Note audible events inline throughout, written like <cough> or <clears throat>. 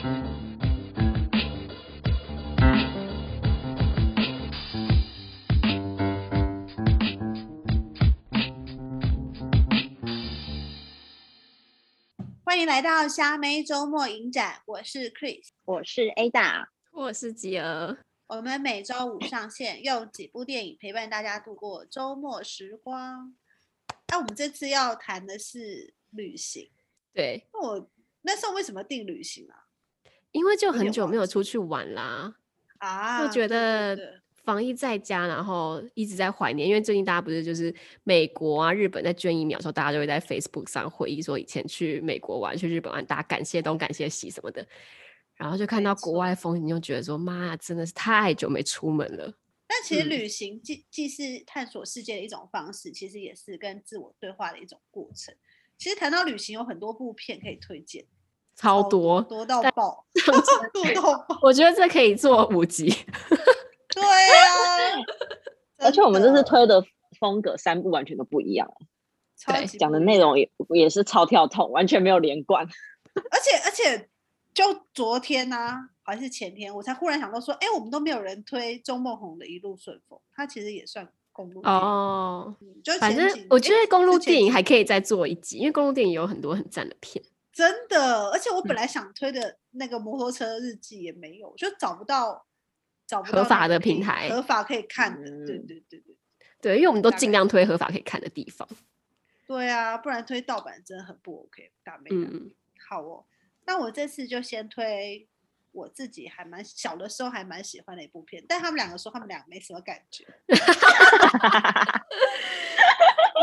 欢迎来到虾妹周末影展，我是 Chris，我是 Ada，我是吉儿。我们每周五上线，用几部电影陪伴大家度过周末时光。那、啊、我们这次要谈的是旅行。对，那我那时候为什么定旅行啊？因为就很久没有出去玩啦，啊，就觉得防疫在家，然后一直在怀念。因为最近大家不是就是美国啊、日本在捐疫苗的时候，大家就会在 Facebook 上回忆说以前去美国玩、去日本玩，大家感谢东、感谢西什么的。然后就看到国外风景，就觉得说妈呀，真的是太久没出门了。但其实旅行既既是探索世界的一种方式，其实也是跟自我对话的一种过程。其实谈到旅行，有很多部片可以推荐，超多多到爆 <laughs> <laughs> 多到爆。我觉得这可以做五集。<laughs> 对啊，而且我们这次推的风格三部完全都不一样，对，讲的内容也也是超跳痛，完全没有连贯。而且而且。就昨天呢、啊，还是前天，我才忽然想到说，哎，我们都没有人推周梦红的一路顺风，他其实也算公路哦。就反正我觉得公路电影还可以再做一集，因为公路电影有很多很赞的片。真的，而且我本来想推的那个摩托车日记也没有，嗯、就找不到找不到合法的平台，合法可以看的。嗯、对对对对，对，因为我们都尽量推合法可以看的地方。<laughs> 对啊，不然推盗版真的很不 OK，大妹。嗯，好哦。那我这次就先推我自己还蛮小的时候还蛮喜欢的一部片，但他们两个说他们俩没什么感觉。<laughs>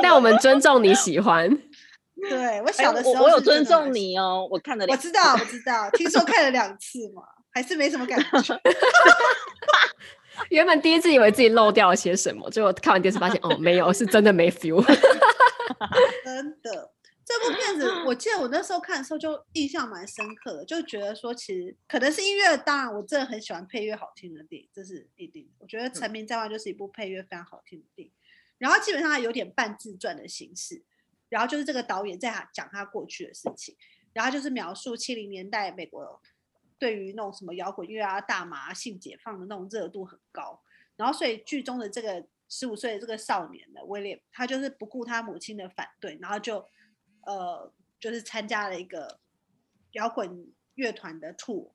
但我们尊重你喜欢。对，我小的时候、欸我，我有尊重你哦，我看了两次。我知道，我知道，听说看了两次嘛，还是没什么感觉。<laughs> 原本第一次以为自己漏掉了些什么，结果看完电视发现哦，没有，是真的没 feel。<laughs> <laughs> 真的。这部片子，我记得我那时候看的时候就印象蛮深刻的，就觉得说其实可能是音乐，当然我真的很喜欢配乐好听的电影，这是一定的。我觉得《成名在外》就是一部配乐非常好听的电影，然后基本上它有点半自传的形式，然后就是这个导演在讲他过去的事情，然后就是描述七零年代美国对于那种什么摇滚乐啊、大麻、性解放的那种热度很高，然后所以剧中的这个十五岁的这个少年的威廉，他就是不顾他母亲的反对，然后就。呃，就是参加了一个摇滚乐团的 tour，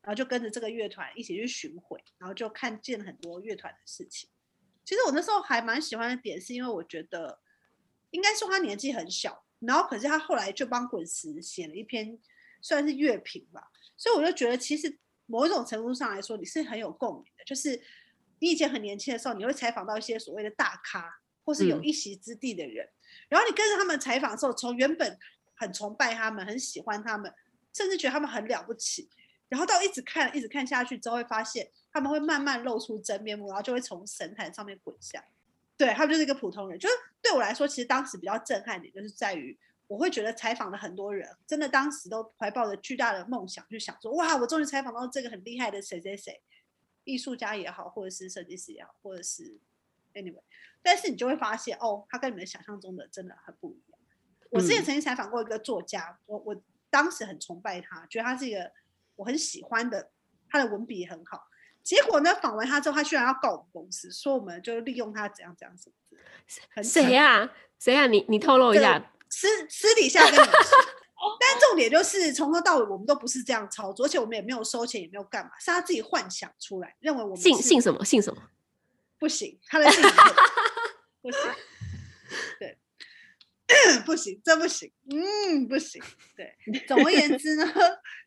然后就跟着这个乐团一起去巡回，然后就看见很多乐团的事情。其实我那时候还蛮喜欢的点，是因为我觉得应该说他年纪很小，然后可是他后来就帮滚石写了一篇算是乐评吧，所以我就觉得其实某一种程度上来说，你是很有共鸣的。就是你以前很年轻的时候，你会采访到一些所谓的大咖，或是有一席之地的人。嗯然后你跟着他们采访的时候，从原本很崇拜他们、很喜欢他们，甚至觉得他们很了不起，然后到一直看、一直看下去之后，会发现他们会慢慢露出真面目，然后就会从神坛上面滚下。对，他们就是一个普通人。就是对我来说，其实当时比较震撼点，就是在于我会觉得采访的很多人，真的当时都怀抱着巨大的梦想，就想说：哇，我终于采访到这个很厉害的谁谁谁，艺术家也好，或者是设计师也好，或者是 anyway。但是你就会发现，哦，他跟你们想象中的真的很不一样。我之前曾经采访过一个作家，嗯、我我当时很崇拜他，觉得他是一个我很喜欢的，他的文笔也很好。结果呢，访完他之后，他居然要告我们公司，说我们就利用他怎样怎样什么。谁呀？谁呀？你你透露一下，私私底下跟你说。<laughs> 但重点就是从头到尾我们都不是这样操作，而且我们也没有收钱，也没有干嘛，是他自己幻想出来，认为我们姓姓什么姓什么。不行，他的性格 <laughs> 不行，对，不行，这不行，嗯，不行，对。<laughs> 总而言之呢，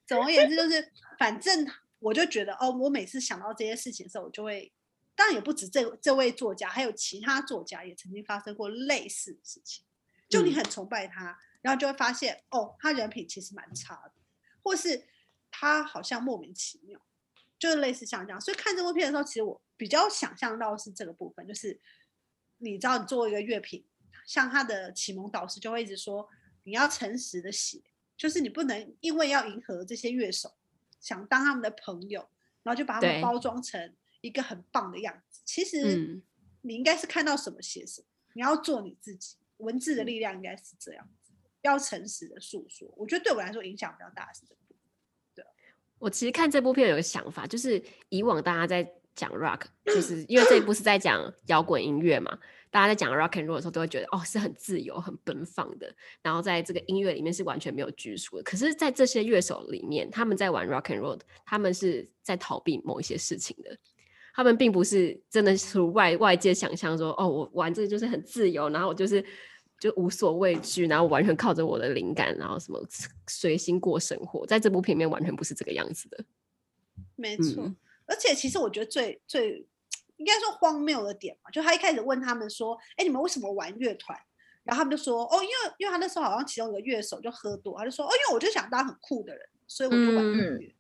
总而言之就是，反正我就觉得，哦，我每次想到这些事情的时候，我就会，当然也不止这这位作家，还有其他作家也曾经发生过类似的事情。就你很崇拜他，嗯、然后就会发现，哦，他人品其实蛮差的，或是他好像莫名其妙，就是类似像这样。所以看这部片的时候，其实我。比较想象到是这个部分，就是你知道，你作为一个乐评，像他的启蒙导师就会一直说，你要诚实的写，就是你不能因为要迎合这些乐手，想当他们的朋友，然后就把他们包装成一个很棒的样子。其实你应该是看到什么写什么，你要做你自己，文字的力量应该是这样子，要诚实的诉说。我觉得对我来说影响比较大是这部分。对，我其实看这部片有个想法，就是以往大家在讲 rock，就是因为这一部是在讲摇滚音乐嘛，大家在讲 rock and roll 的时候都会觉得哦是很自由、很奔放的，然后在这个音乐里面是完全没有拘束的。可是，在这些乐手里面，他们在玩 rock and roll，他们是在逃避某一些事情的。他们并不是真的是外外界想象说哦，我玩这个就是很自由，然后我就是。就无所畏惧，然后完全靠着我的灵感，然后什么随心过生活，在这部片里面完全不是这个样子的。没错，嗯、而且其实我觉得最最应该说荒谬的点嘛，就他一开始问他们说：“哎，你们为什么玩乐团？”然后他们就说：“哦，因为因为他那时候好像其中一个乐手就喝多，他就说：‘哦，因为我就想当很酷的人，所以我就玩音乐。嗯’”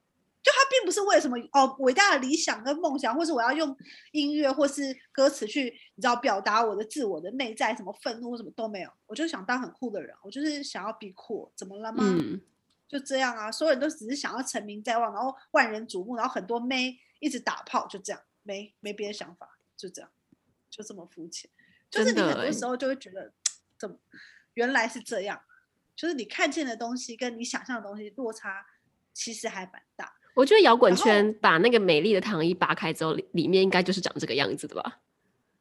就他并不是为什么哦，伟大的理想跟梦想，或是我要用音乐或是歌词去，你知道表达我的自我的内在，什么愤怒什么都没有，我就想当很酷的人，我就是想要 be cool，怎么了吗？嗯、就这样啊，所有人都只是想要成名在望，然后万人瞩目，然后很多妹一直打炮，就这样，没没别的想法，就这样，就这么肤浅。就是你很多时候就会觉得，怎么原来是这样？就是你看见的东西跟你想象的东西落差其实还蛮大。我觉得摇滚圈把那个美丽的糖衣扒开之后，里面应该就是长这个样子的吧？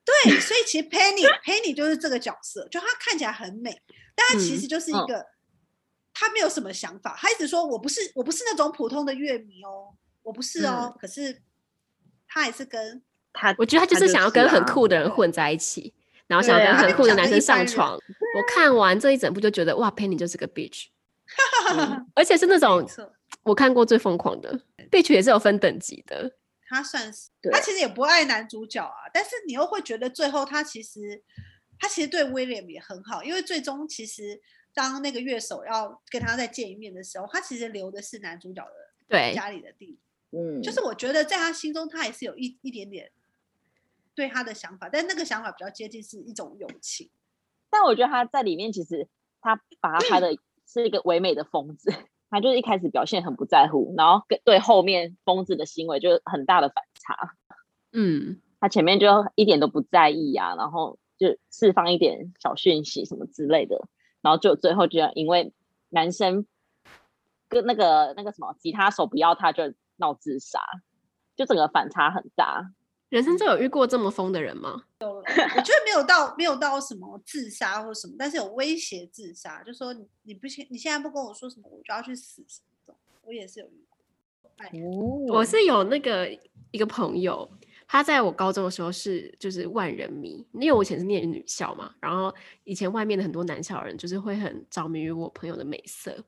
对，所以其实 Penny <laughs> Penny 就是这个角色，就她看起来很美，但她其实就是一个，她没有什么想法，她一直说我不是我不是那种普通的乐迷哦，我不是哦，嗯、可是她还是跟他，我觉得他就是想要跟很酷的人混在一起，然后想要跟很酷的男生上床。我看完这一整部就觉得哇，Penny 就是个 bitch，<laughs> 嗯、而且是那种。我看过最疯狂的，Bitch 也是有分等级的。他算是，他其实也不爱男主角啊，但是你又会觉得最后他其实，他其实对 William 也很好，因为最终其实当那个乐手要跟他再见一面的时候，他其实留的是男主角的对家里的地，嗯，就是我觉得在他心中，他还是有一一点点对他的想法，但那个想法比较接近是一种友情。但我觉得他在里面其实他把他的 <clears throat> 是一个唯美的疯子。他就是一开始表现很不在乎，然后跟对后面疯子的行为就是很大的反差。嗯，他前面就一点都不在意啊，然后就释放一点小讯息什么之类的，然后就最后就要因为男生跟那个那个什么吉他手不要他，就闹自杀，就整个反差很大。人生中有遇过这么疯的人吗？有，我觉得没有到没有到什么自杀或什么，但是有威胁自杀，就说你你不行你现在不跟我说什么，我就要去死什么。我也是有遇过。我是有那个一个朋友，他在我高中的时候是就是万人迷，因为我以前是念女校嘛，然后以前外面的很多男校人就是会很着迷于我朋友的美色，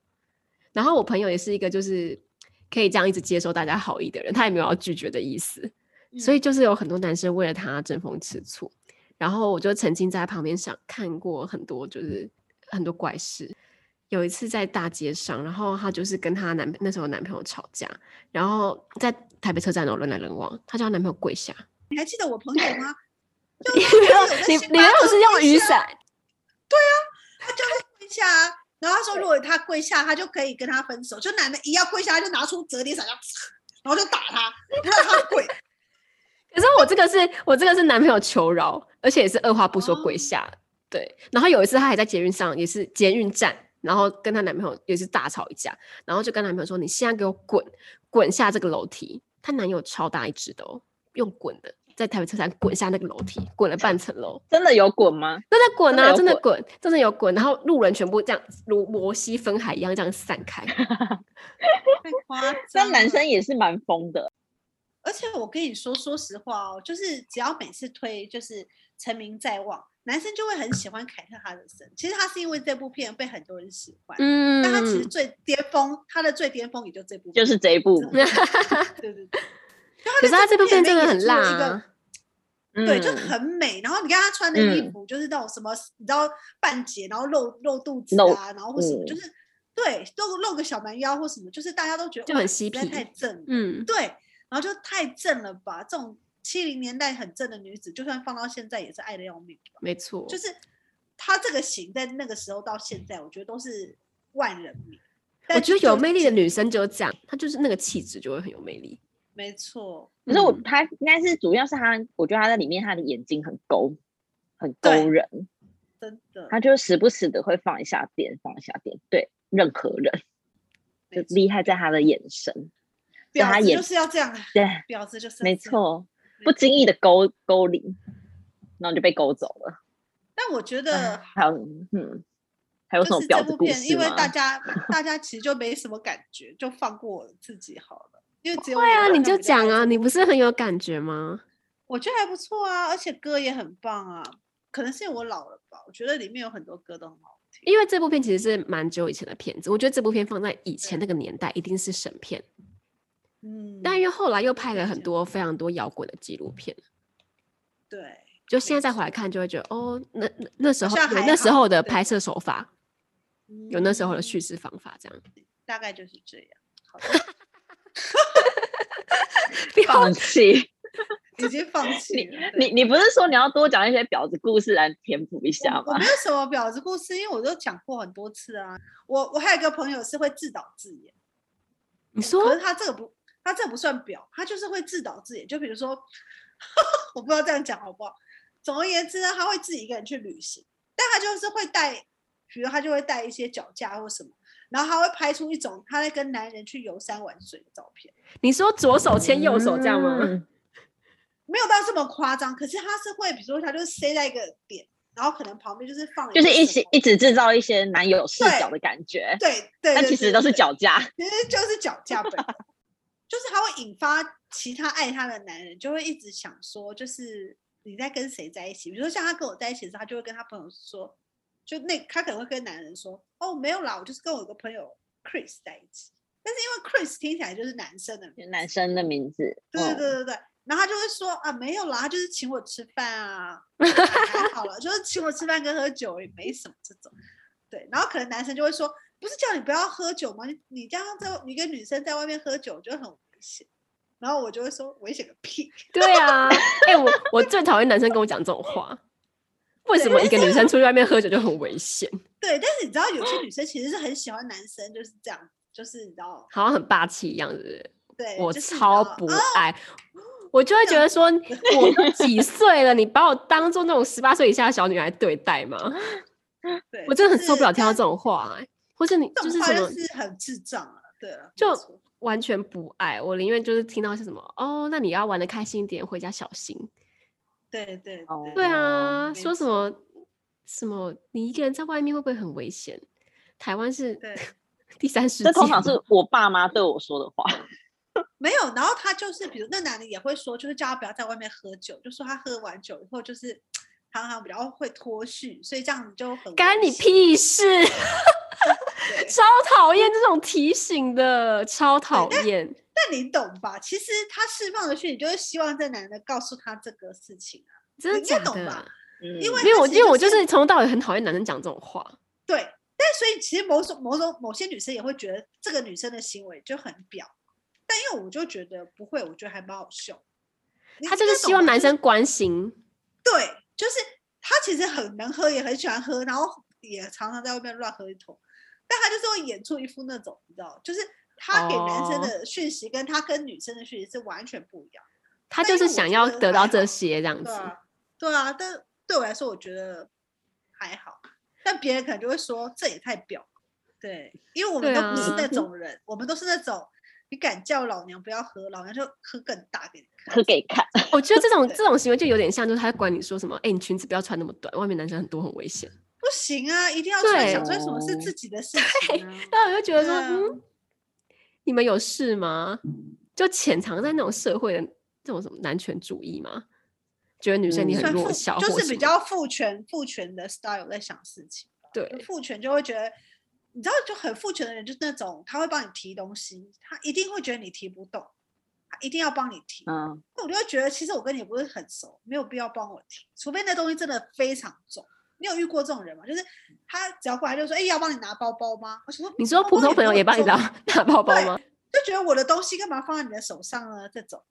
然后我朋友也是一个就是可以这样一直接受大家好意的人，他也没有要拒绝的意思。所以就是有很多男生为了他争风吃醋，然后我就曾经在旁边想看过很多就是很多怪事。有一次在大街上，然后他就是跟她男那时候男朋友吵架，然后在台北车站哦人来人往，她叫他男朋友跪下。你还记得我朋友吗？<laughs> 你你男朋友是用雨伞？对啊，他叫他跪下啊，然后他说如果他跪下，他就可以跟他分手。就男的一要跪下，他就拿出折叠伞，然后就打他，让他跪。<laughs> 可是我这个是我这个是男朋友求饶，而且也是二话不说跪下。Oh. 对，然后有一次她还在捷运上，也是捷运站，然后跟她男朋友也是大吵一架，然后就跟男朋友说：“你现在给我滚，滚下这个楼梯。”她男友超大一只的哦，用滚的在台北车站滚下那个楼梯，滚了半层楼。真的有滚吗？真的滚啊，真的滚，真的有滚。然后路人全部这样如摩西分海一样这样散开。<laughs> 太夸张。但男生也是蛮疯的。而且我跟你说，说实话哦，就是只要每次推就是成名在望，男生就会很喜欢凯特哈德森。其实他是因为这部片被很多人喜欢，嗯，但他其实最巅峰，他的最巅峰也就这部，就是这一部，<laughs> 对对对。可是他这部片真的很辣啊，对，就很美。然后你看她穿的衣服，就是那种什么，你知道半截，然后露露肚子啊，然后或什么，就是对，露露个小蛮腰或什么，就是大家都觉得就很嬉皮，太正，嗯，对。然后就太正了吧！这种七零年代很正的女子，就算放到现在也是爱的要命。没错，就是她这个型在那个时候到现在，我觉得都是万人迷。我觉得有魅力的女生就这样，她就是那个气质就会很有魅力。没错，可是我他应该是主要是他，我觉得他在里面他的眼睛很勾，很勾人。真的，他就时不时的会放一下电，放一下电，对任何人，就厉害在他的眼神。婊子就是要这样，对，婊子就是没错，不经意的勾勾你，然后就被勾走了。但我觉得还有，嗯，还有什么婊子故事？因为大家大家其实就没什么感觉，就放过我自己好了。因为只有对啊，你就讲啊，你不是很有感觉吗？我觉得还不错啊，而且歌也很棒啊。可能是因为我老了吧，我觉得里面有很多歌都很好听。因为这部片其实是蛮久以前的片子，我觉得这部片放在以前那个年代一定是神片。嗯，但因为后来又拍了很多非常多摇滚的纪录片。对，就现在再回来看，就会觉得哦，那那那时候有那时候的拍摄手法，有那时候的叙事方法，这样大概就是这样。好的，<laughs> <laughs> 放弃。<laughs> 已经放弃了。你你你不是说你要多讲一些婊子故事来填补一下吗？我，没有什么婊子故事，因为我都讲过很多次啊。我我还有一个朋友是会自导自演。你说？可是他这个不，他这不算婊，他就是会自导自演。就比如说，<laughs> 我不知道这样讲好不好。总而言之呢，他会自己一个人去旅行，但他就是会带，比如他就会带一些脚架或什么，然后他会拍出一种他在跟男人去游山玩水的照片。你说左手牵右手这样吗？嗯没有到这么夸张，可是他是会，比如说他就是塞在一个点，然后可能旁边就是放，就是一起一直制造一些男友视角的感觉，对对，但其实都是脚架，其实就是脚架本，就是他会引发其他爱他的男人就会一直想说，就是你在跟谁在一起？比如说像他跟我在一起的时候，他就会跟他朋友说，就那他可能会跟男人说，哦没有啦，我就是跟我一个朋友 Chris 在一起，但是因为 Chris 听起来就是男生的，男生的名字，对对对对对。然后他就会说啊，没有啦，他就是请我吃饭啊，<laughs> 还好了，就是请我吃饭跟喝酒也没什么这种。对，然后可能男生就会说，不是叫你不要喝酒吗？你你这样在你跟女生在外面喝酒就很危险。然后我就会说危险个屁！对啊，<laughs> 哎、欸，我我最讨厌男生跟我讲这种话。为什么一个女生出去外面喝酒就很危险？<laughs> 对，但是你知道有些女生其实是很喜欢男生就是这样，就是你知道，好像很霸气一样，是不是？对，我超不爱。我就会觉得说，我都 <laughs> 几岁了，你把我当做那种十八岁以下的小女孩对待吗？<laughs> 对，我真的很受不了听到这种话，哎，或是你就是什么是很智障啊？对啊，就完全不爱我，宁愿就是听到是什么哦，那你要玩的开心一点，回家小心。对对对，啊，说什么什么，你一个人在外面会不会很危险？台湾是 <laughs> 第三世界，这通常是我爸妈对我说的话。<laughs> 没有，然后他就是，比如那男的也会说，就是叫他不要在外面喝酒，就说他喝完酒以后就是常常比较会脱序，所以这样子就很干你屁事，<laughs> 超讨厌这种提醒的，超讨厌。但你懂吧？其实他释放的讯息就是希望这男的告诉他这个事情啊，真的假的？懂吧？嗯，因为因为我因为我就是从头到尾很讨厌男生讲这种话。对，但所以其实某种某种某些女生也会觉得这个女生的行为就很婊。但因为我就觉得不会，我觉得还蛮好笑。他就是希望男生关心，对，就是他其实很能喝，也很喜欢喝，然后也常常在外面乱喝一通。但他就是会演出一副那种，你知道，就是他给男生的讯息跟他跟女生的讯息是完全不一样。他就是想要得到这些这样子。对啊，对啊，但对我来说，我觉得还好。但别人可能就会说，这也太表。对，因为我们都不是那种人，啊、我们都是那种。你敢叫老娘不要喝，老娘就喝更大给你看，喝给你看。<laughs> 我觉得这种这种行为就有点像，就是他管你说什么，哎、欸，你裙子不要穿那么短，外面男生很多，很危险。不行啊，一定要穿，想穿什么是自己的事情、啊。然后我就觉得说，啊、嗯，你们有事吗？就潜藏在那种社会的这种什么男权主义吗？觉得女生你很弱小，嗯、就是比较父权父权的 style 在想事情。对，父权就会觉得。你知道就很父权的人，就是那种他会帮你提东西，他一定会觉得你提不动，他一定要帮你提。嗯，那我就会觉得，其实我跟你不是很熟，没有必要帮我提，除非那东西真的非常重。你有遇过这种人吗？就是他只要过来就说：“哎、欸，要帮你拿包包吗？”我说：“你说普通朋友也帮你拿拿包包吗？”就觉得我的东西干嘛放在你的手上呢？这种。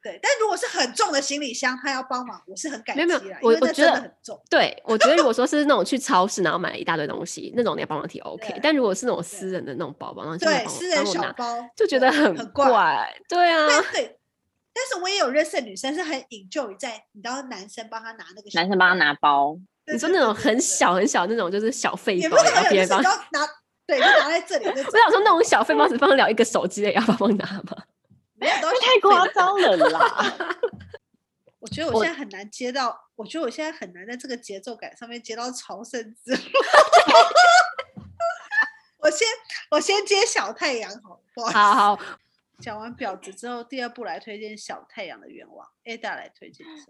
对，但如果是很重的行李箱，他要帮忙，我是很感激的。没有没有，我我觉得很重。对，我觉得如果说是那种去超市然后买了一大堆东西，那种你要帮忙提 OK。但如果是那种私人的那种包包，然后对私人小包，就觉得很怪。对啊，对。但是我也有认识的女生是很 enjoy 在，你知道男生帮她拿那个，男生帮她拿包。你说那种很小很小那种，就是小废包，然后别人帮拿，对，就拿在这里。我想说那种小废包只放得了一个手机的，也要帮忙拿吗？没有都太夸张了啦！<laughs> 我觉得我现在很难接到，我，觉得我现在很难在这个节奏感上面接到朝圣之路。<laughs> 我先我先接小太阳，好不好？好好。讲完婊子之后，第二步来推荐小太阳的愿望，Ada 来推荐一下。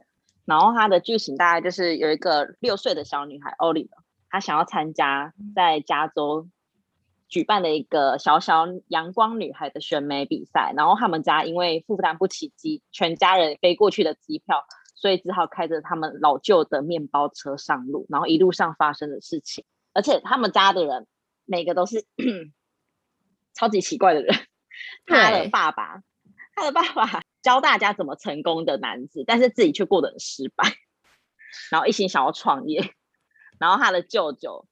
然后它的剧情大概就是有一个六岁的小女孩 Olive，她想要参加在加州举办的一个小小阳光女孩的选美比赛。然后他们家因为负担不起机全家人飞过去的机票，所以只好开着他们老旧的面包车上路。然后一路上发生的事情，而且他们家的人每个都是超级奇怪的人。他的爸爸，他的爸爸。教大家怎么成功的男子，但是自己却过得很失败，然后一心想要创业。然后他的舅舅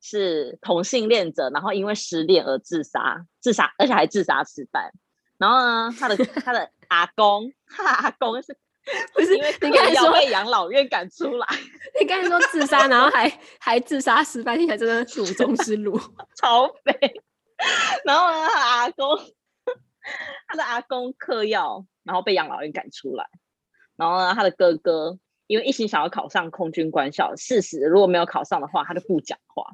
是同性恋者，然后因为失恋而自杀，自杀而且还自杀失败。然后呢，他的 <laughs> 他的阿公，他的阿公是 <laughs> 不是因为你刚才说被养老院赶出来？<laughs> 你刚才说自杀，然后还还自杀失败，听起来真的是鲁中之鲁，超肥。然后呢，他的阿公，他的阿公嗑药。然后被养老院赶出来，然后呢，他的哥哥因为一心想要考上空军官校，事实如果没有考上的话，他就不讲话，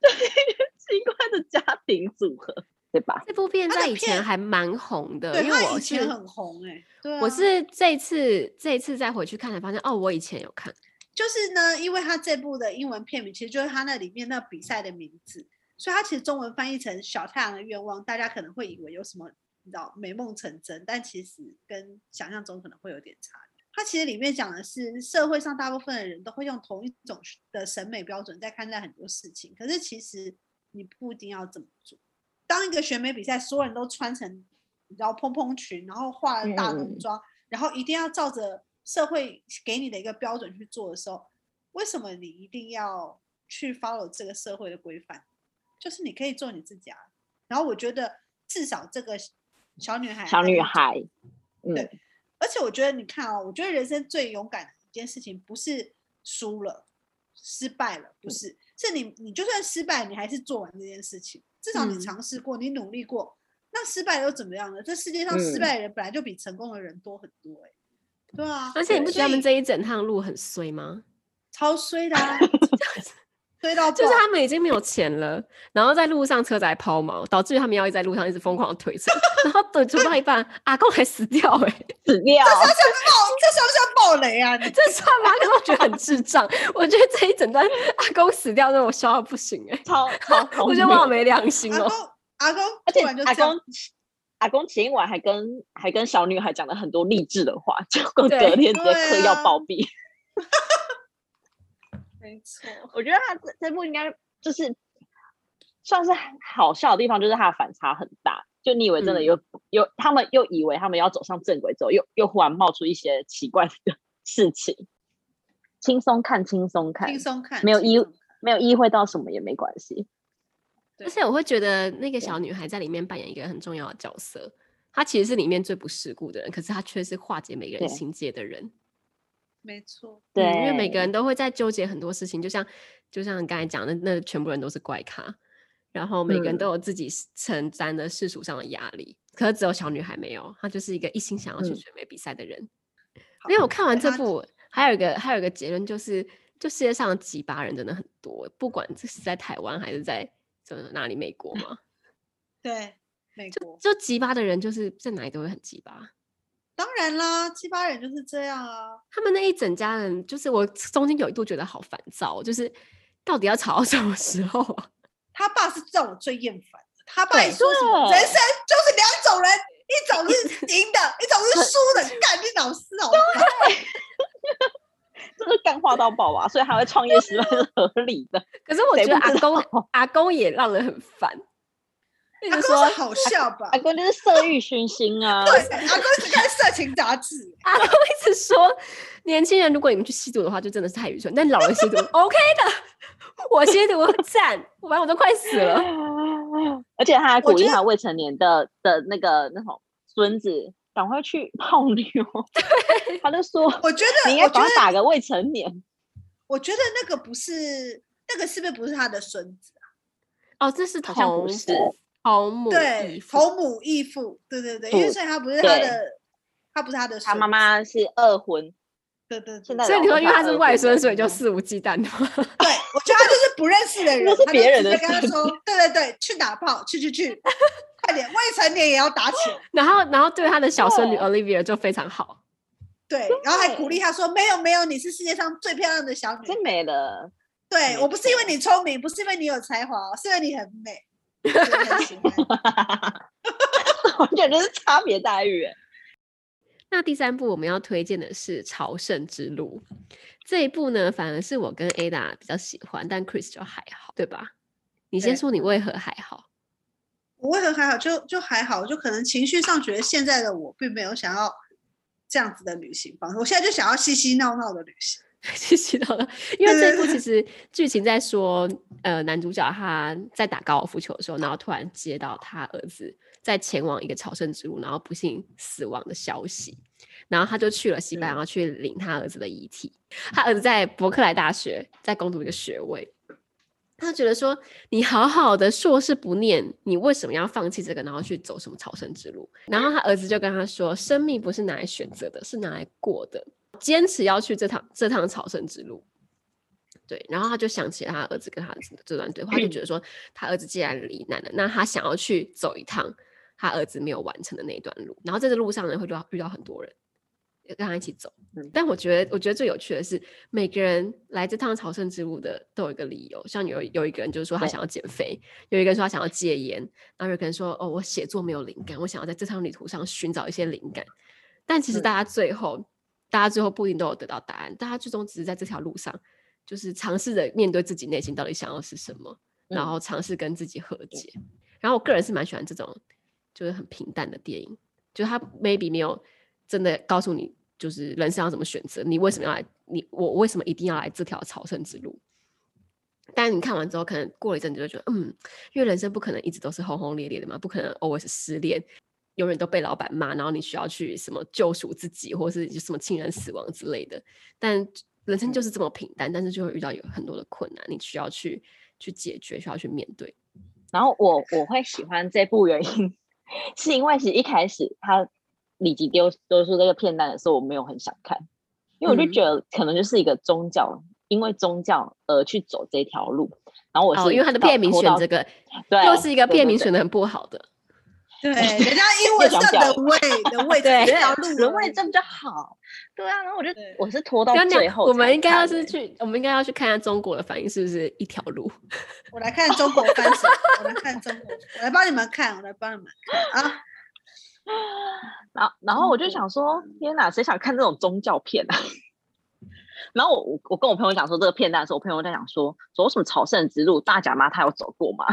<laughs> 奇怪的家庭组合，对吧？这部片在以前还蛮红的，对，因为我以前很红哎、欸，对、啊，我是这次这一次再回去看才发现，哦，我以前有看，就是呢，因为他这部的英文片名其实就是他那里面那比赛的名字，所以他其实中文翻译成《小太阳的愿望》，大家可能会以为有什么。你知道美梦成真，但其实跟想象中可能会有点差。它其实里面讲的是社会上大部分的人都会用同一种的审美标准在看待很多事情，可是其实你不一定要这么做。当一个选美比赛，所有人都穿成你知道蓬蓬裙，然后化了大浓妆，然后一定要照着社会给你的一个标准去做的时候，为什么你一定要去 follow 这个社会的规范？就是你可以做你自己啊。然后我觉得至少这个。小女孩，小女孩，对，嗯、而且我觉得，你看哦，我觉得人生最勇敢的一件事情，不是输了、失败了，不是，嗯、是你，你就算失败，你还是做完这件事情，至少你尝试过，嗯、你努力过，那失败又怎么样呢？这世界上失败的人本来就比成功的人多很多，哎，对啊，而且你不觉得他们这一整趟路很衰吗？超衰的、啊。<laughs> 对到就是他们已经没有钱了，然后在路上车子还抛锚，导致于他们要一直在路上一直疯狂的推车，<laughs> 然后等走到一半，阿公还死掉哎、欸，死掉！这算不算爆？这算不算爆雷啊？你这算吗？可是我觉得很智障，我觉得这一整段阿公死掉让我笑到不行哎、欸，超 <laughs> 超，我觉得我好没良心哦、喔。阿公，而且阿公阿公前一晚还跟还跟小女孩讲了很多励志的话，结果隔天直接嗑药暴毙。<laughs> 没错，<laughs> 我觉得他这这部应该就是算是好笑的地方，就是他的反差很大。就你以为真的有、嗯、有，他们又以为他们要走上正轨之后，又又忽然冒出一些奇怪的事情。轻松看，轻松看，轻松看，没有意没有意会到什么也没关系。而且我会觉得那个小女孩在里面扮演一个很重要的角色，她其实是里面最不世故的人，可是她却是化解每个人心结的人。没错，对、嗯，因为每个。人都会在纠结很多事情，就像就像刚才讲的，那全部人都是怪咖，然后每个人都有自己承担的世俗上的压力，嗯、可是只有小女孩没有，她就是一个一心想要去选美比赛的人。嗯、因为我看完这部，还有一个还有一个结论就是，就世界上的机掰人真的很多，不管这是在台湾还是在哪里，美国嘛，<laughs> 对，美。国。就奇葩的人就是在哪里都会很机掰。当然啦，七八人就是这样啊。他们那一整家人，就是我中间有一度觉得好烦躁，就是到底要吵到什么时候啊？<laughs> 他爸是让我最厌烦的。他爸也说什么人生就是两种人，一种是赢的，一种是输的。<laughs> 干，你老师好烦，<laughs> 这是干话到爆啊！所以还会创业失败是合理的。可是我觉得阿公阿公也让人很烦。阿公是好笑吧？阿公就是色欲熏心啊！对，阿公是看色情杂志。<laughs> 阿公一直说，年轻人如果你们去吸毒的话，就真的是太愚蠢。但老人吸毒 <laughs> OK 的，我吸毒赞，不然我都快死了。<laughs> 而且他还鼓励他未成年的的那个那种孙子赶快去泡妞。对，他就说，我觉得你应该打个未成年。我觉得那个不是，那个是不是不是他的孙子啊？哦，这是同好像不是。同母对同母异父，对对对，因为所以他不是他的，他不是他的，他妈妈是二婚。对对，现在所以你说因为他是外孙，所以就肆无忌惮的吗？<laughs> 对，我觉得他就是不认识的 <laughs> 人，是别人的，他就直接跟他说，对对对，去打炮，去去去，<laughs> 快点，未成年也要打起来。然后然后对他的小孙女 Olivia 就非常好，对，然后还鼓励他说，没有没有，你是世界上最漂亮的小女，真美了。对，我不是因为你聪明，不是因为你有才华，是因为你很美。<laughs> 我觉得是差别待遇。那第三部我们要推荐的是《朝圣之路》这一部呢，反而是我跟 Ada 比较喜欢，但 Chris 就还好，对吧？你先说你为何还好？我为何还好？就就还好，就可能情绪上觉得现在的我并没有想要这样子的旅行方式，我现在就想要嬉嬉闹闹的旅行。嬉嬉闹闹，因为这部其实剧情在说，呃，男主角他在打高尔夫球的时候，然后突然接到他儿子。在前往一个朝圣之路，然后不幸死亡的消息，然后他就去了西班牙去领他儿子的遗体。他儿子在伯克莱大学在攻读一个学位，他觉得说：“你好好的硕士不念，你为什么要放弃这个，然后去走什么朝圣之路？”然后他儿子就跟他说：“生命不是拿来选择的，是拿来过的，坚持要去这趟这趟朝圣之路。”对，然后他就想起了他儿子跟他儿子的这段对话，就觉得说他儿子既然罹难了，那他想要去走一趟。他儿子没有完成的那一段路，然后在这路上呢，会遇到遇到很多人，跟他一起走。嗯、但我觉得，我觉得最有趣的是，每个人来这趟朝圣之路的都有一个理由。像有有一个人就是说他想要减肥，有一个人说他想要戒烟，然后有一个人说哦，我写作没有灵感，我想要在这趟旅途上寻找一些灵感。但其实大家最后，嗯、大家最后不一定都有得到答案，大家最终只是在这条路上，就是尝试着面对自己内心到底想要是什么，嗯、然后尝试跟自己和解。嗯、然后我个人是蛮喜欢这种。就是很平淡的电影，就他 maybe 没有真的告诉你，就是人生要怎么选择，你为什么要来，你我为什么一定要来这条朝圣之路？但你看完之后，可能过了一阵，你就觉得，嗯，因为人生不可能一直都是轰轰烈烈的嘛，不可能 always 失恋，永远都被老板骂，然后你需要去什么救赎自己，或是什么亲人死亡之类的。但人生就是这么平淡，但是就会遇到有很多的困难，你需要去去解决，需要去面对。然后我我会喜欢这部原因。<laughs> 是因为其实一开始他立即丢丢出这个片段的时候，我没有很想看，因为我就觉得可能就是一个宗教，嗯、因为宗教而去走这条路。然后我是、哦、因为他的片名选这个，对，又是一个片名选的很不好的。对，<laughs> 人家英文是的位的位，<laughs> 对，这条路人位这比较好。对啊，然后我就我是拖到最后。我们应该要是去，我们应该要去看一下中国的反应是不是一条路。<laughs> 我来看中国我来看中国，我来帮你们看，我来帮你们看啊。然后，然后我就想说，天哪，谁想看这种宗教片啊？然后我我我跟我朋友讲说这个片段的时候，我朋友在讲说，走什么朝圣之路？大甲妈她有走过吗？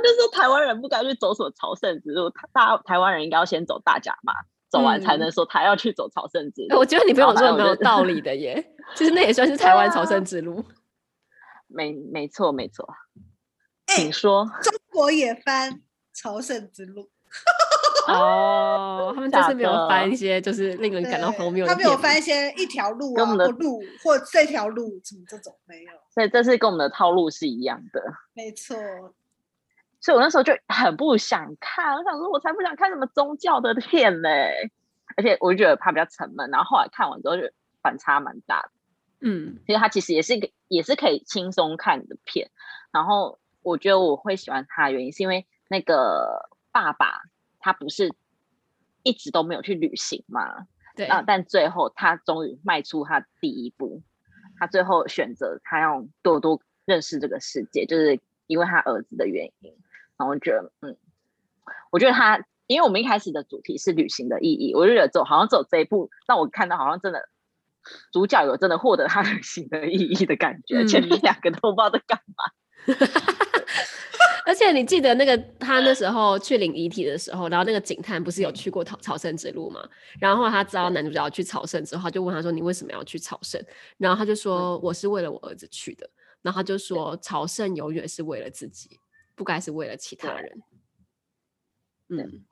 他就说台湾人不该去走什么朝圣之路，他大台湾人应该要先走大甲嘛，走完才能说他要去走朝圣之路。嗯、我觉得你朋友说的没有道理的耶，其实那也算是台湾朝圣之路。没没错没错，请说。欸、中国也翻朝圣之路。<laughs> 哦，他们这次没有翻一些就是令人感到荒谬的。他没有翻一些一条路啊，或路或这条路什么这种没有。所以这是跟我们的套路是一样的。没错。所以我那时候就很不想看，我想说，我才不想看什么宗教的片嘞，而且我就觉得它比较沉闷。然后后来看完之后，就反差蛮大的。嗯，其实它其实也是一个，也是可以轻松看的片。然后我觉得我会喜欢它的原因，是因为那个爸爸他不是一直都没有去旅行嘛？对啊，但最后他终于迈出他第一步，他最后选择他要多多认识这个世界，就是因为他儿子的原因。然后我觉得，嗯，我觉得他，因为我们一开始的主题是旅行的意义，我就觉得走好像走这一步，让我看到好像真的主角有真的获得他 <laughs> 旅行的意义的感觉。嗯、前面两个都不知道在干嘛。<laughs> 而且你记得那个他那时候去领遗体的时候，然后那个警探不是有去过朝朝圣之路吗？然后他知道男主角要去朝圣之后，他就问他说：“你为什么要去朝圣？”然后他就说：“我是为了我儿子去的。”然后他就说：“朝圣永远是为了自己。”不该是为了其他人，嗯，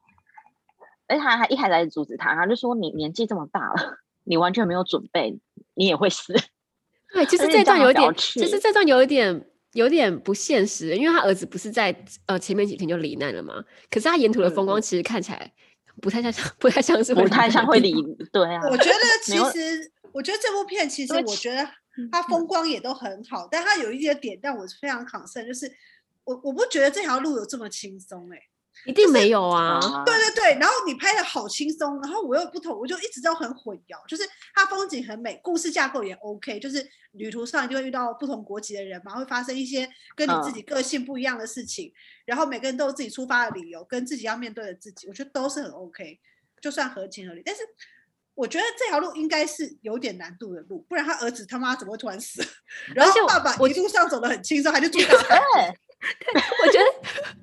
而且他还一开始阻止他，他就说：“你年纪这么大了，你完全没有准备，你也会死。<laughs> ”对，其实这段有一点，其实这段有一点有点不现实，因为他儿子不是在呃前面几天就罹难了吗？可是他沿途的风光其实看起来不太像，不太像是不太像会罹。对啊，我觉得其实我觉得这部片其实我觉得它风光也都很好，嗯、但它有一些点让我非常 concern，就是我我不觉得这条路有这么轻松哎、欸。一定没有啊！就是、对对对，然后你拍的好轻松，然后我又不同，我就一直都很混淆。就是它风景很美，故事架构也 OK，就是旅途上就会遇到不同国籍的人嘛，会发生一些跟你自己个性不一样的事情，嗯、然后每个人都有自己出发的理由，跟自己要面对的自己，我觉得都是很 OK，就算合情合理。但是我觉得这条路应该是有点难度的路，不然他儿子他妈怎么会突然死？<laughs> 然后爸爸一路上走得很轻松，还是住 <laughs> 大饭 <laughs> 店？我觉得。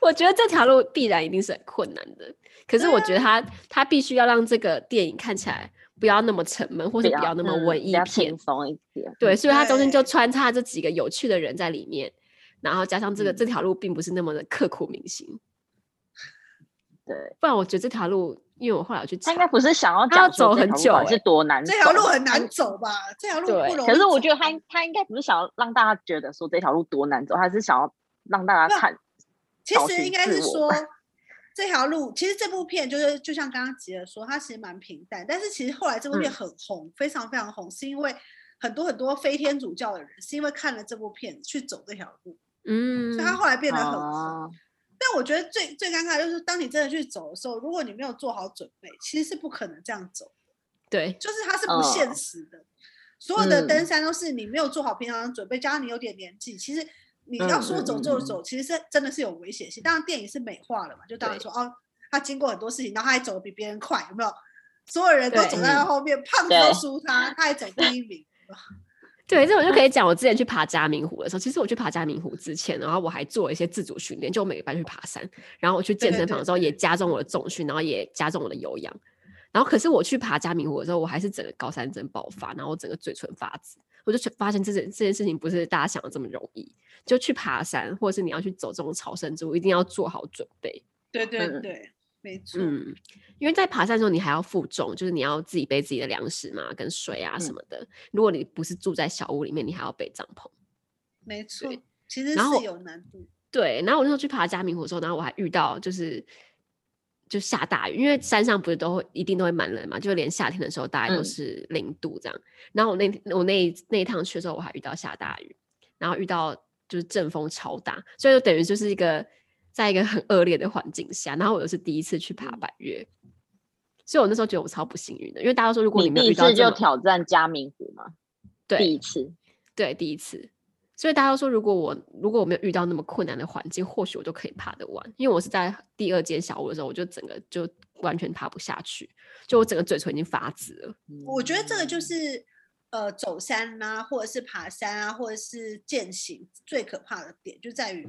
我觉得这条路必然一定是很困难的，可是我觉得他、啊、他必须要让这个电影看起来不要那么沉闷，或者不要那么文艺片，松、嗯、一点。对，所以他中间就穿插这几个有趣的人在里面，然后加上这个、嗯、这条路并不是那么的刻骨铭心。对，不然我觉得这条路，因为我后来我去查，他应该不是想要讲要走很久，是多难走？这条路很难走吧？这条路不容易走。可是我觉得他他应该不是想要让大家觉得说这条路多难走，他是想要让大家看。其实应该是说，这条路其实这部片就是就像刚刚吉尔说，它其实蛮平淡。但是其实后来这部片很红，嗯、非常非常红，是因为很多很多非天主教的人是因为看了这部片去走这条路，嗯，所以他后来变得很但我觉得最最尴尬的就是，当你真的去走的时候，如果你没有做好准备，其实是不可能这样走。对，就是它是不现实的。哦、所有的登山都是你没有做好平常的准备，加上你有点年纪，其实。你要说走就走，其实是真的是有危险性。当然电影是美化了嘛，就当然说哦，他经过很多事情，然后他还走得比别人快，有没有？所有人都走在他后面，胖子都输他，他还走第一名。对，这我就可以讲，我之前去爬嘉明湖的时候，其实我去爬嘉明湖之前，然后我还做了一些自主训练，就我每个班去爬山，然后我去健身房的时候也加重我的重训，然后也加重我的有氧。然后可是我去爬嘉明湖的时候，我还是整个高山症爆发，然后我整个嘴唇发紫。我就发现这件这件事情不是大家想的这么容易，就去爬山，或者是你要去走这种朝圣之路，一定要做好准备。对对对，嗯、没错。嗯，因为在爬山的时候，你还要负重，就是你要自己背自己的粮食嘛，跟水啊什么的。嗯、如果你不是住在小屋里面，你还要背帐篷。没错，其实是有难度。对，然后我那时候去爬嘉明湖的时候，然后我还遇到就是。就下大雨，因为山上不是都会一定都会蛮冷嘛，就连夏天的时候大概都是零度这样。嗯、然后我那我那那一趟去的时候，我还遇到下大雨，然后遇到就是阵风超大，所以就等于就是一个在一个很恶劣的环境下。然后我又是第一次去爬百岳，嗯、所以我那时候觉得我超不幸运的，因为大家都说如果你没有遇到，第一次就挑战嘉明湖嘛，对，第一次，对，第一次。所以大家都说，如果我如果我没有遇到那么困难的环境，或许我就可以爬得完。因为我是在第二间小屋的时候，我就整个就完全爬不下去，就我整个嘴唇已经发紫了。我觉得这个就是呃，走山啊，或者是爬山啊，或者是健行最可怕的点，就在于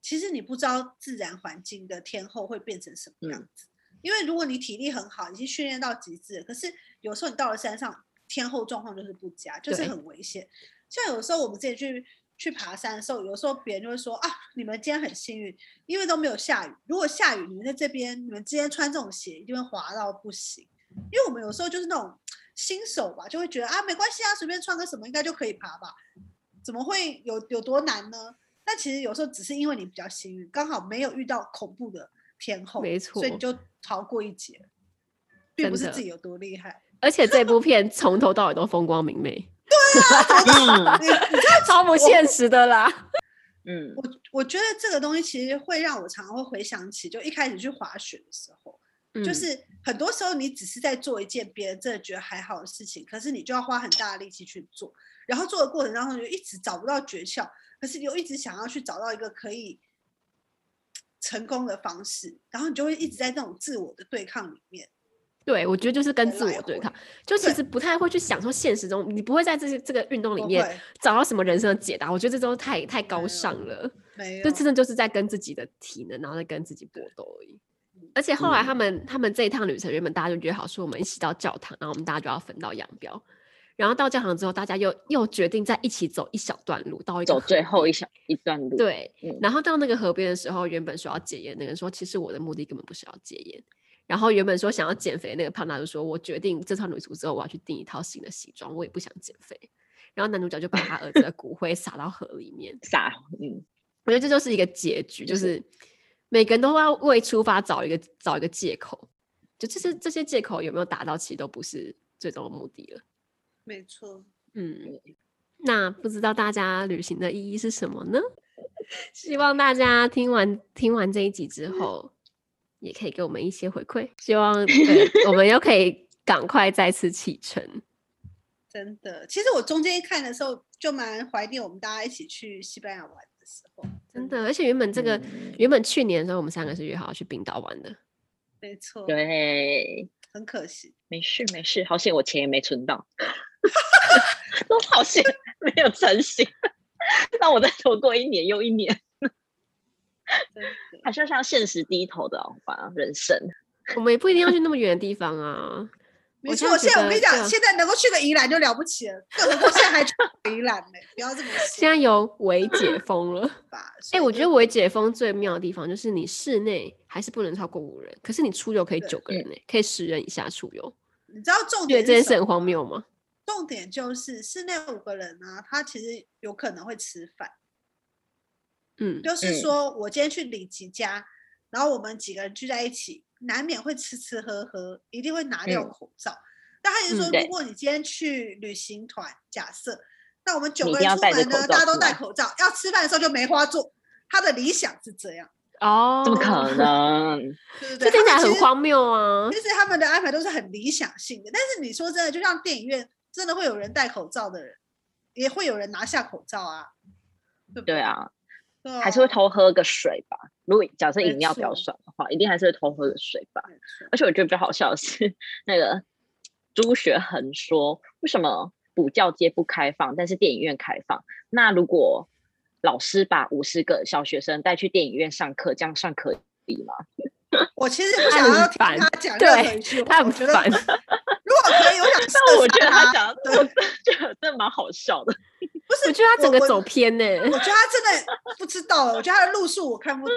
其实你不知道自然环境的天候会变成什么样子。嗯、因为如果你体力很好，已经训练到极致，可是有时候你到了山上，天候状况就是不佳，就是很危险。像有时候我们自己去去爬山的时候，有时候别人就会说啊，你们今天很幸运，因为都没有下雨。如果下雨，你们在这边，你们今天穿这种鞋一定会滑到不行。因为我们有时候就是那种新手吧，就会觉得啊，没关系啊，随便穿个什么应该就可以爬吧，怎么会有有多难呢？但其实有时候只是因为你比较幸运，刚好没有遇到恐怖的天候，没错，所以你就逃过一劫，并不是自己有多厉害。而且这部片从头到尾都风光明媚。<laughs> 对啊，超不现实的啦。<laughs> 嗯，我我觉得这个东西其实会让我常常会回想起，就一开始去滑雪的时候，嗯、就是很多时候你只是在做一件别人真的觉得还好的事情，可是你就要花很大的力气去做，然后做的过程当中就一直找不到诀窍，可是你又一直想要去找到一个可以成功的方式，然后你就会一直在这种自我的对抗里面。对，我觉得就是跟自我对抗，就其实不太会去想说现实中，你不会在这些这个运动里面找到什么人生的解答。我觉得这都太太高尚了，没有，就真的就是在跟自己的体能，然后在跟自己搏斗而已。而且后来他们他们这一趟旅程，原本大家就约好说我们一起到教堂，然后我们大家就要分道扬镳。然后到教堂之后，大家又又决定在一起走一小段路，到一个走最后一小一段路。对，然后到那个河边的时候，原本说要戒烟，那个人说其实我的目的根本不是要戒烟。然后原本说想要减肥那个胖大就说：“我决定这趟旅途之后，我要去订一套新的西装，我也不想减肥。”然后男主角就把他儿子的骨灰撒到河里面，<laughs> 撒。嗯，我觉得这就是一个结局，就是每个人都要为出发找一个找一个借口，就这些这些借口有没有达到，其实都不是最终的目的了。没错，嗯，那不知道大家旅行的意义是什么呢？<laughs> 希望大家听完听完这一集之后，也可以给我们一些回馈。希望对我们又可以 <laughs> 赶快再次启程。真的，其实我中间看的时候，就蛮怀念我们大家一起去西班牙玩的时候。真的，而且原本这个、嗯、原本去年的时候，我们三个是约好要去冰岛玩的。没错。对。很可惜。没事没事，好险我钱也没存到。<laughs> 都好险没有成型。那我再拖过一年又一年，还是要向现实低头的好吧，人生。我们也不一定要去那么远的地方啊。<laughs> 没错，现在我跟你讲，现在能够去个宜兰就了不起了，更何况现在还去宜兰呢？不要这么说。现在有微解封了 <laughs> 吧？哎、欸，我觉得微解封最妙的地方就是你室内还是不能超过五人，可是你出游可以九个人呢，可以十人以下出游。你知道重点这件事很荒谬吗？重点就是室内五个人呢、啊，他其实有可能会吃饭。嗯，就是说我今天去李吉家，然后我们几个人聚在一起，难免会吃吃喝喝，一定会拿掉口罩。嗯、但他也就是说，如果你今天去旅行团，假设那我们九个人出门呢，大家都戴口罩，要吃饭的时候就没花做。他的理想是这样哦，怎么可能？<laughs> 对对对，这听起来很荒谬啊！其实他们的安排都是很理想性的，但是你说真的，就像电影院。真的会有人戴口罩的人，也会有人拿下口罩啊，对啊，还是会偷喝个水吧。如果假设饮料比较爽的话，一定还是会偷喝个水吧。而且我觉得比较好笑的是，那个朱学恒说，为什么补教街不开放，但是电影院开放？那如果老师把五十个小学生带去电影院上课，这样算可以吗？<laughs> 我其实不想要听他讲任何一句话，我觉得 <laughs> 如果可以，我想。<laughs> 但我觉得他讲，对，觉得真的蛮好笑的。不是，我觉得他整个走偏呢。我觉得他真的不知道，我觉得他的路数我看不懂。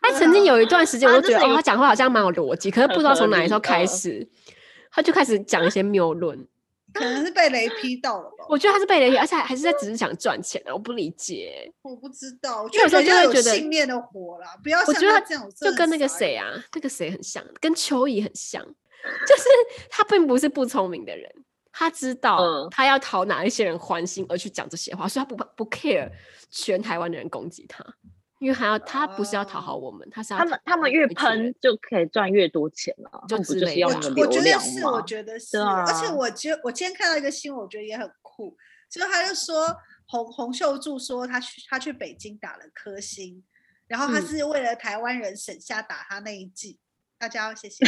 他曾经有一段时间，我都觉得哦，他讲话好像蛮有逻辑，可是不知道从哪时候开始，他就开始讲一些谬论。可能是被雷劈到了吧？我觉得他是被雷劈，<laughs> 而且还是在只是想赚钱的，我不理解。我不知道，我觉得有时候就会觉得信念的火了，不要像他这样，就跟那个谁啊，那个谁很像，跟邱怡很像，就是他并不是不聪明的人，他知道他要讨哪一些人欢心而去讲这些话，所以他不不 care 全台湾的人攻击他。因为还要他不是要讨好我们，他是要他们他们越喷就可以赚越多钱了，就不就是要流量吗？我觉得是，我觉得是，而且我觉得我今天看到一个新闻，我觉得也很酷，就是他就说洪洪秀柱说他去他去北京打了颗星，然后他是为了台湾人省下打他那一季，大家要谢谢，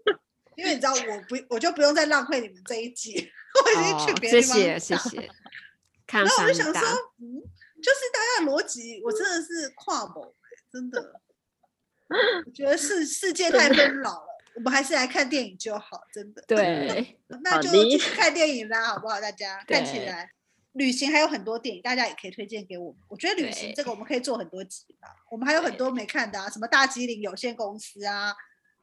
<laughs> 因为你知道我不我就不用再浪费你们这一季，<laughs> 我已经去别的地方，谢谢谢谢，然后我就想说，嗯。就是大家的逻辑，我真的是跨模，真的。我觉得世世界太纷扰了，我们还是来看电影就好，真的。对，<laughs> 那就继续看电影啦，好不好？大家看起来旅行还有很多电影，大家也可以推荐给我们。我觉得旅行这个我们可以做很多集吧。我们还有很多没看的啊，什么大吉岭有限公司啊。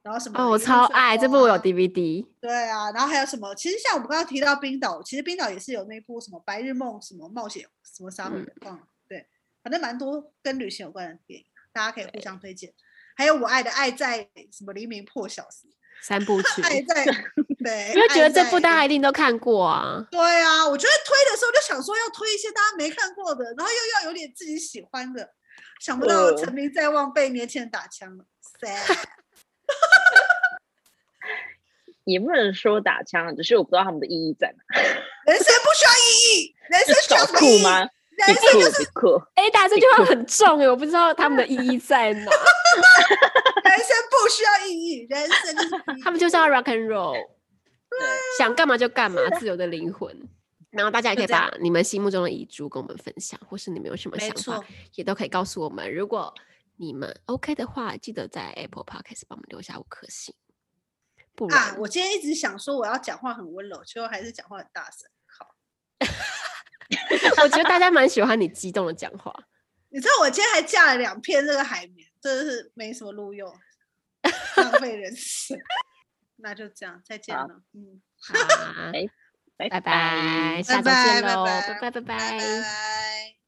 然后什么？哦，我超爱这部，我有 DVD。对啊，然后还有什么？其实像我们刚刚提到冰岛，其实冰岛也是有那部什么《白日梦》什么冒险什么啥的，忘了。对，反正蛮多跟旅行有关的电影，大家可以互相推荐。还有我爱的《爱在什么黎明破晓时》三部曲，<laughs> 爱在 <laughs> 对，因为觉得这部大家一定都看过啊。对啊，我觉得推的时候就想说要推一些大家没看过的，然后又要有点自己喜欢的。想不到成名在望被年轻人打枪了，sad。<laughs> 也不能说打枪，只是我不知道他们的意义在哪。人生不需要意义，人生需要什么意义吗？人生就是酷。哎，打这句话很重哎，我不知道他们的意义在哪。<laughs> 人生不需要意义，人生就是他们就是要 rock and roll，想干嘛就干嘛，自由的灵魂。然后大家也可以把你们心目中的遗珠跟我们分享，或是你们有什么想法，也都可以告诉我们。如果你们 OK 的话，记得在 Apple Podcast 帮我们留下五颗星。啊！我今天一直想说我要讲话很温柔，最后还是讲话很大声。好，<laughs> <laughs> 我觉得大家蛮喜欢你激动的讲话。<laughs> 你知道我今天还架了两片这个海绵，真的是没什么录用，浪费人事。<laughs> 那就这样，再见了。嗯，好。拜拜，下周见喽，拜拜拜拜。